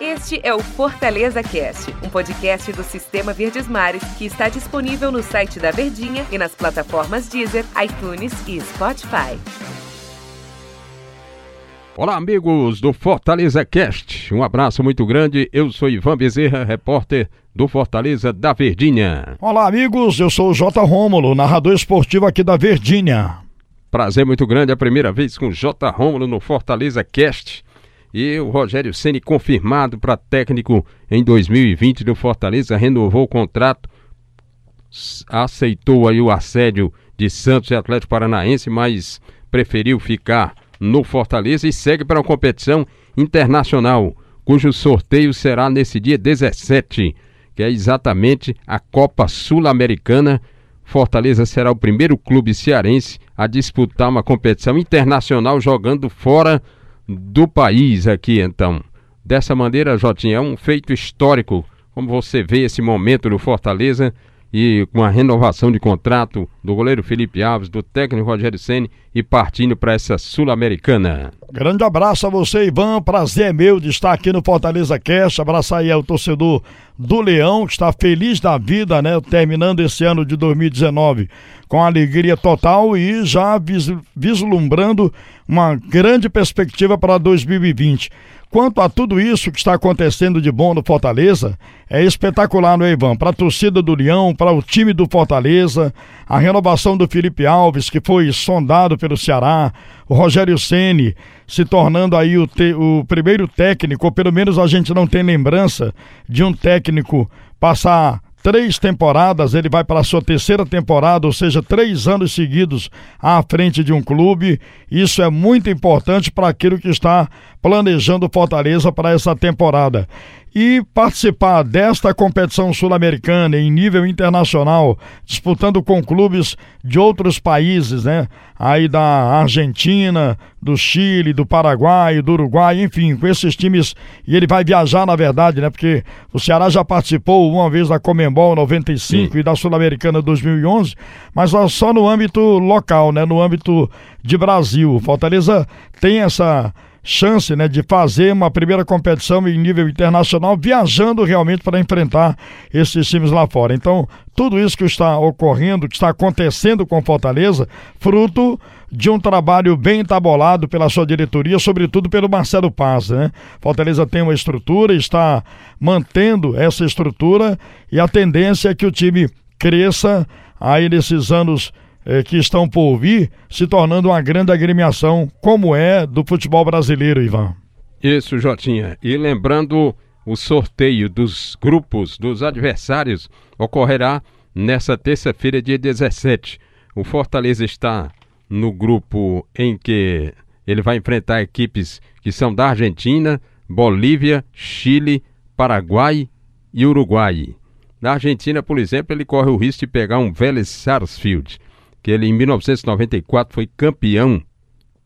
Este é o Fortaleza Cast, um podcast do Sistema Verdes Mares que está disponível no site da Verdinha e nas plataformas Deezer, iTunes e Spotify. Olá, amigos do Fortaleza Cast. Um abraço muito grande. Eu sou Ivan Bezerra, repórter do Fortaleza da Verdinha. Olá, amigos. Eu sou o J. Rômulo, narrador esportivo aqui da Verdinha. Prazer muito grande, é a primeira vez com o J. Rômulo no Fortaleza Cast. E o Rogério Ceni confirmado para técnico em 2020 do Fortaleza, renovou o contrato, aceitou aí o assédio de Santos e Atlético Paranaense, mas preferiu ficar no Fortaleza e segue para a competição internacional, cujo sorteio será nesse dia 17, que é exatamente a Copa Sul-Americana. Fortaleza será o primeiro clube cearense a disputar uma competição internacional jogando fora do país aqui, então. Dessa maneira, Jotinha, é um feito histórico, como você vê esse momento no Fortaleza e com a renovação de contrato do goleiro Felipe Alves, do técnico Rogério Ceni e partindo para essa Sul-Americana. Grande abraço a você, Ivan. Prazer é meu de estar aqui no Fortaleza Cast. Abraçar aí ao torcedor do Leão, que está feliz da vida, né? Terminando esse ano de 2019 com alegria total e já vislumbrando uma grande perspectiva para 2020. Quanto a tudo isso que está acontecendo de bom no Fortaleza, é espetacular, não é, Ivan? Para a torcida do Leão, para o time do Fortaleza, a renovação do Felipe Alves, que foi sondado pelo Ceará, o Rogério Ceni se tornando aí o, te, o primeiro técnico, ou pelo menos a gente não tem lembrança de um técnico passar três temporadas, ele vai para a sua terceira temporada, ou seja, três anos seguidos à frente de um clube. Isso é muito importante para aquilo que está planejando Fortaleza para essa temporada e participar desta competição sul-americana em nível internacional, disputando com clubes de outros países, né? Aí da Argentina, do Chile, do Paraguai, do Uruguai, enfim, com esses times. E ele vai viajar, na verdade, né? Porque o Ceará já participou uma vez da Comembol 95 Sim. e da Sul-Americana 2011, mas só no âmbito local, né? No âmbito de Brasil. Fortaleza tem essa chance né, de fazer uma primeira competição em nível internacional, viajando realmente para enfrentar esses times lá fora. Então, tudo isso que está ocorrendo, que está acontecendo com Fortaleza, fruto de um trabalho bem entabolado pela sua diretoria, sobretudo pelo Marcelo Paz. Né? Fortaleza tem uma estrutura, está mantendo essa estrutura e a tendência é que o time cresça aí nesses anos eh, que estão por vir, se tornando uma grande agremiação, como é do futebol brasileiro, Ivan. Isso, Jotinha. E lembrando, o sorteio dos grupos dos adversários ocorrerá nessa terça-feira, dia 17. O Fortaleza está no grupo em que ele vai enfrentar equipes que são da Argentina, Bolívia, Chile, Paraguai e Uruguai. Na Argentina, por exemplo, ele corre o risco de pegar um Vélez Sarsfield que ele em 1994 foi campeão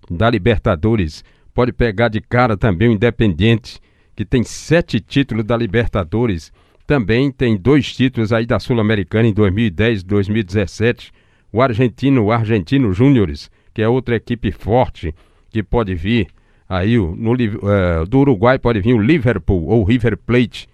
da Libertadores. Pode pegar de cara também o Independente, que tem sete títulos da Libertadores. Também tem dois títulos aí da Sul-Americana em 2010 e 2017. O argentino, o Argentino Júniores, que é outra equipe forte que pode vir. Aí no, uh, do Uruguai pode vir o Liverpool ou River Plate.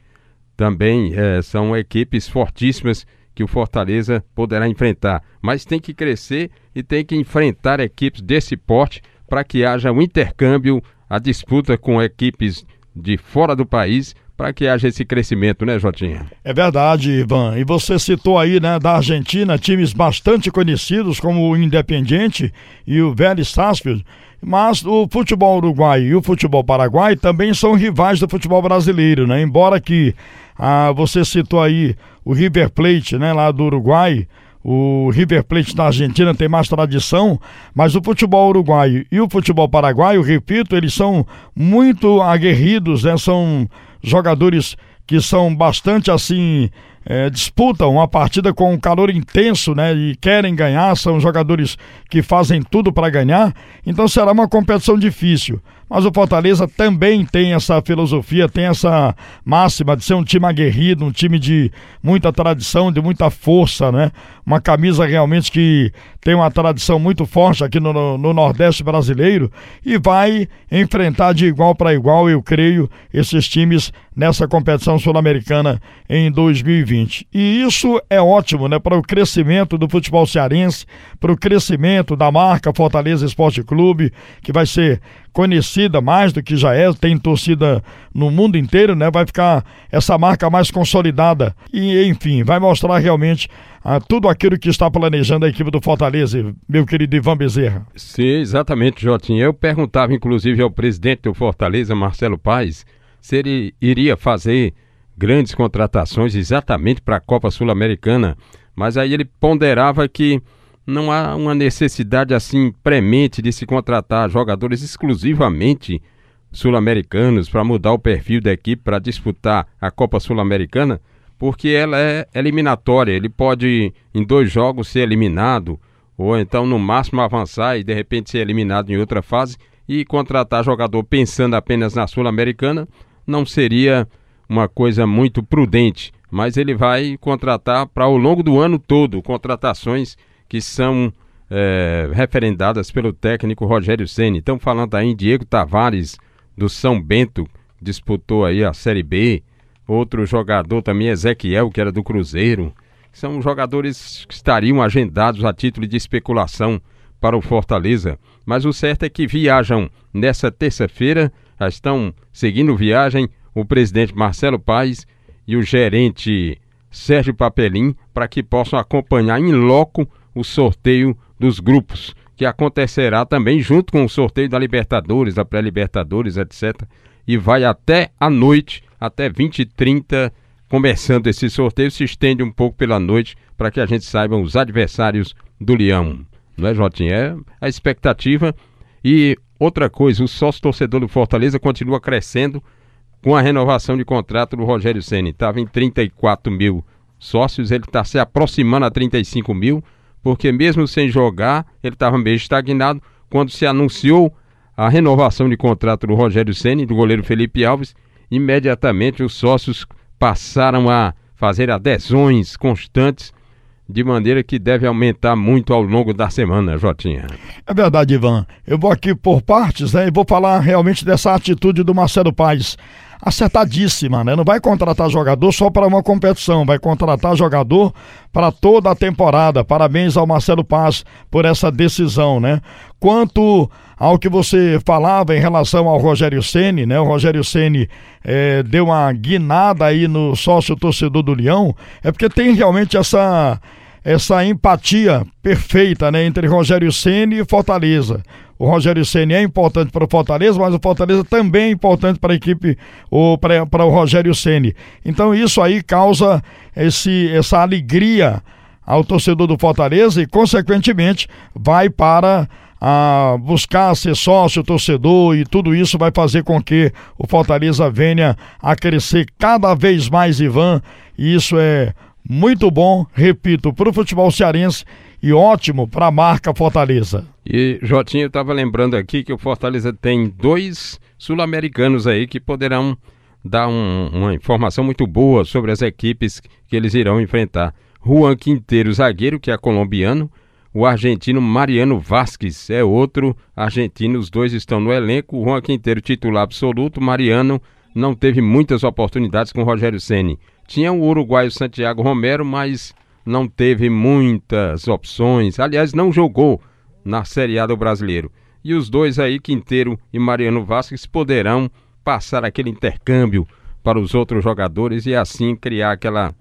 Também uh, são equipes fortíssimas que o Fortaleza poderá enfrentar. Mas tem que crescer e tem que enfrentar equipes desse porte para que haja um intercâmbio, a disputa com equipes de fora do país para que haja esse crescimento, né, Jotinha? É verdade, Ivan. E você citou aí, né, da Argentina, times bastante conhecidos como o Independiente e o Vélez Sarsfield. Mas o futebol uruguai e o futebol paraguai também são rivais do futebol brasileiro, né? Embora que ah, você citou aí o River Plate, né, lá do Uruguai. O River Plate da Argentina tem mais tradição, mas o futebol uruguaio e o futebol paraguaio, repito, eles são muito aguerridos, né? São jogadores que são bastante assim é, disputam uma partida com um calor intenso, né? E querem ganhar, são jogadores que fazem tudo para ganhar, então será uma competição difícil. Mas o Fortaleza também tem essa filosofia, tem essa máxima de ser um time aguerrido, um time de muita tradição, de muita força, né? Uma camisa realmente que tem uma tradição muito forte aqui no, no, no Nordeste brasileiro e vai enfrentar de igual para igual, eu creio, esses times nessa competição sul-americana em 2020. E isso é ótimo, né, para o crescimento do futebol cearense, para o crescimento da marca Fortaleza Esporte Clube, que vai ser conhecida mais do que já é, tem torcida no mundo inteiro, né? Vai ficar essa marca mais consolidada e, enfim, vai mostrar realmente ah, tudo aquilo que está planejando a equipe do Fortaleza, meu querido Ivan Bezerra. Sim, exatamente, Jotinho. Eu perguntava, inclusive, ao presidente do Fortaleza, Marcelo Paes, se ele iria fazer grandes contratações exatamente para a Copa Sul-Americana, mas aí ele ponderava que não há uma necessidade assim premente de se contratar jogadores exclusivamente sul-americanos para mudar o perfil da equipe para disputar a Copa Sul-Americana, porque ela é eliminatória. Ele pode em dois jogos ser eliminado ou então no máximo avançar e de repente ser eliminado em outra fase e contratar jogador pensando apenas na Sul-Americana não seria uma coisa muito prudente, mas ele vai contratar para ao longo do ano todo contratações que são é, referendadas pelo técnico Rogério Ceni. Estão falando aí em Diego Tavares do São Bento, disputou aí a Série B. Outro jogador também, Ezequiel, que era do Cruzeiro. São jogadores que estariam agendados a título de especulação para o Fortaleza. Mas o certo é que viajam nessa terça-feira, já estão seguindo viagem o presidente Marcelo Paes e o gerente Sérgio Papelim para que possam acompanhar em loco o sorteio dos grupos, que acontecerá também junto com o sorteio da Libertadores, da Pré-Libertadores, etc. E vai até a noite, até 20 e 30, começando esse sorteio, se estende um pouco pela noite para que a gente saiba os adversários do Leão. Não é, Jotinha? É a expectativa. E outra coisa, o sócio torcedor do Fortaleza continua crescendo com a renovação de contrato do Rogério Senna. Estava em 34 mil sócios, ele está se aproximando a 35 mil porque mesmo sem jogar, ele estava meio estagnado. Quando se anunciou a renovação de contrato do Rogério Ceni do goleiro Felipe Alves, imediatamente os sócios passaram a fazer adesões constantes, de maneira que deve aumentar muito ao longo da semana, Jotinha. É verdade, Ivan. Eu vou aqui por partes, né, e vou falar realmente dessa atitude do Marcelo Paes acertadíssima, né? Não vai contratar jogador só para uma competição, vai contratar jogador para toda a temporada. Parabéns ao Marcelo Paz por essa decisão, né? Quanto ao que você falava em relação ao Rogério Ceni, né? O Rogério Ceni é, deu uma guinada aí no sócio torcedor do Leão, é porque tem realmente essa essa empatia perfeita, né, entre Rogério Ceni e Fortaleza. O Rogério Ceni é importante para o Fortaleza, mas o Fortaleza também é importante para a equipe para o Rogério Ceni. Então isso aí causa esse, essa alegria ao torcedor do Fortaleza e consequentemente vai para a buscar ser sócio, torcedor e tudo isso vai fazer com que o Fortaleza venha a crescer cada vez mais, Ivan. E isso é muito bom, repito, para o futebol cearense e ótimo para a marca Fortaleza. E Jotinho, eu estava lembrando aqui que o Fortaleza tem dois sul-americanos aí que poderão dar um, uma informação muito boa sobre as equipes que eles irão enfrentar. Juan Quinteiro, zagueiro, que é colombiano, o argentino Mariano Vasquez é outro argentino, os dois estão no elenco. Juan Quinteiro, titular absoluto, Mariano não teve muitas oportunidades com Rogério Ceni. Tinha o uruguaio Santiago Romero, mas não teve muitas opções. Aliás, não jogou na Série A do Brasileiro. E os dois aí, Quinteiro e Mariano Vasquez, poderão passar aquele intercâmbio para os outros jogadores e assim criar aquela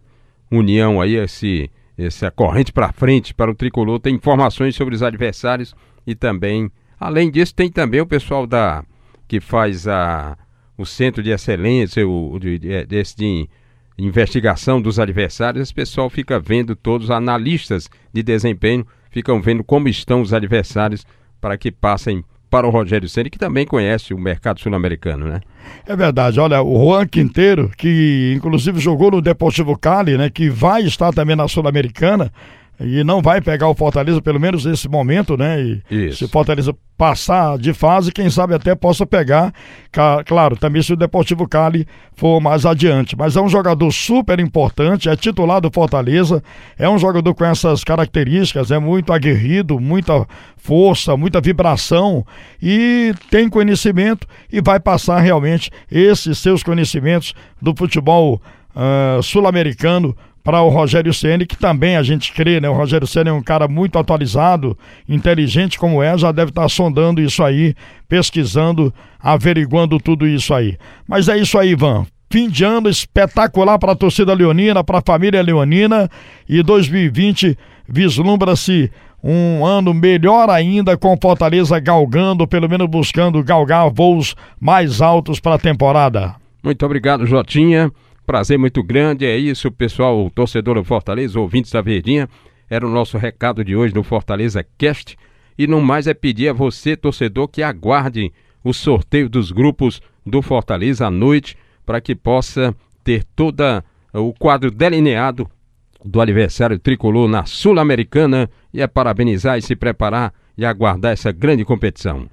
união aí, esse, essa corrente para frente para o tricolor. Tem informações sobre os adversários e também, além disso, tem também o pessoal da que faz a, o centro de excelência, o, de, de, de investigação dos adversários, o pessoal fica vendo todos, analistas de desempenho, ficam vendo como estão os adversários para que passem para o Rogério Ceni, que também conhece o mercado sul-americano, né? É verdade. Olha, o Juan Quinteiro, que inclusive jogou no Deportivo Cali, né, que vai estar também na Sul-Americana, e não vai pegar o Fortaleza, pelo menos nesse momento, né? E Isso. se o Fortaleza passar de fase, quem sabe até possa pegar, claro, também se o Deportivo Cali for mais adiante. Mas é um jogador super importante, é titular do Fortaleza, é um jogador com essas características, é muito aguerrido, muita força, muita vibração e tem conhecimento e vai passar realmente esses seus conhecimentos do futebol uh, sul-americano para o Rogério Ceni, que também a gente crê, né? O Rogério Ceni é um cara muito atualizado, inteligente como é, já deve estar sondando isso aí, pesquisando, averiguando tudo isso aí. Mas é isso aí, Ivan. Fim de ano espetacular para a torcida leonina, para a família leonina e 2020 vislumbra-se um ano melhor ainda com Fortaleza galgando, pelo menos buscando galgar voos mais altos para a temporada. Muito obrigado, Jotinha. Prazer muito grande, é isso, pessoal, o torcedor do Fortaleza, ouvintes da Verdinha. Era o nosso recado de hoje no Fortaleza Cast. E não mais é pedir a você, torcedor, que aguarde o sorteio dos grupos do Fortaleza à noite, para que possa ter toda o quadro delineado do aniversário tricolor na Sul-Americana e é parabenizar e se preparar e aguardar essa grande competição.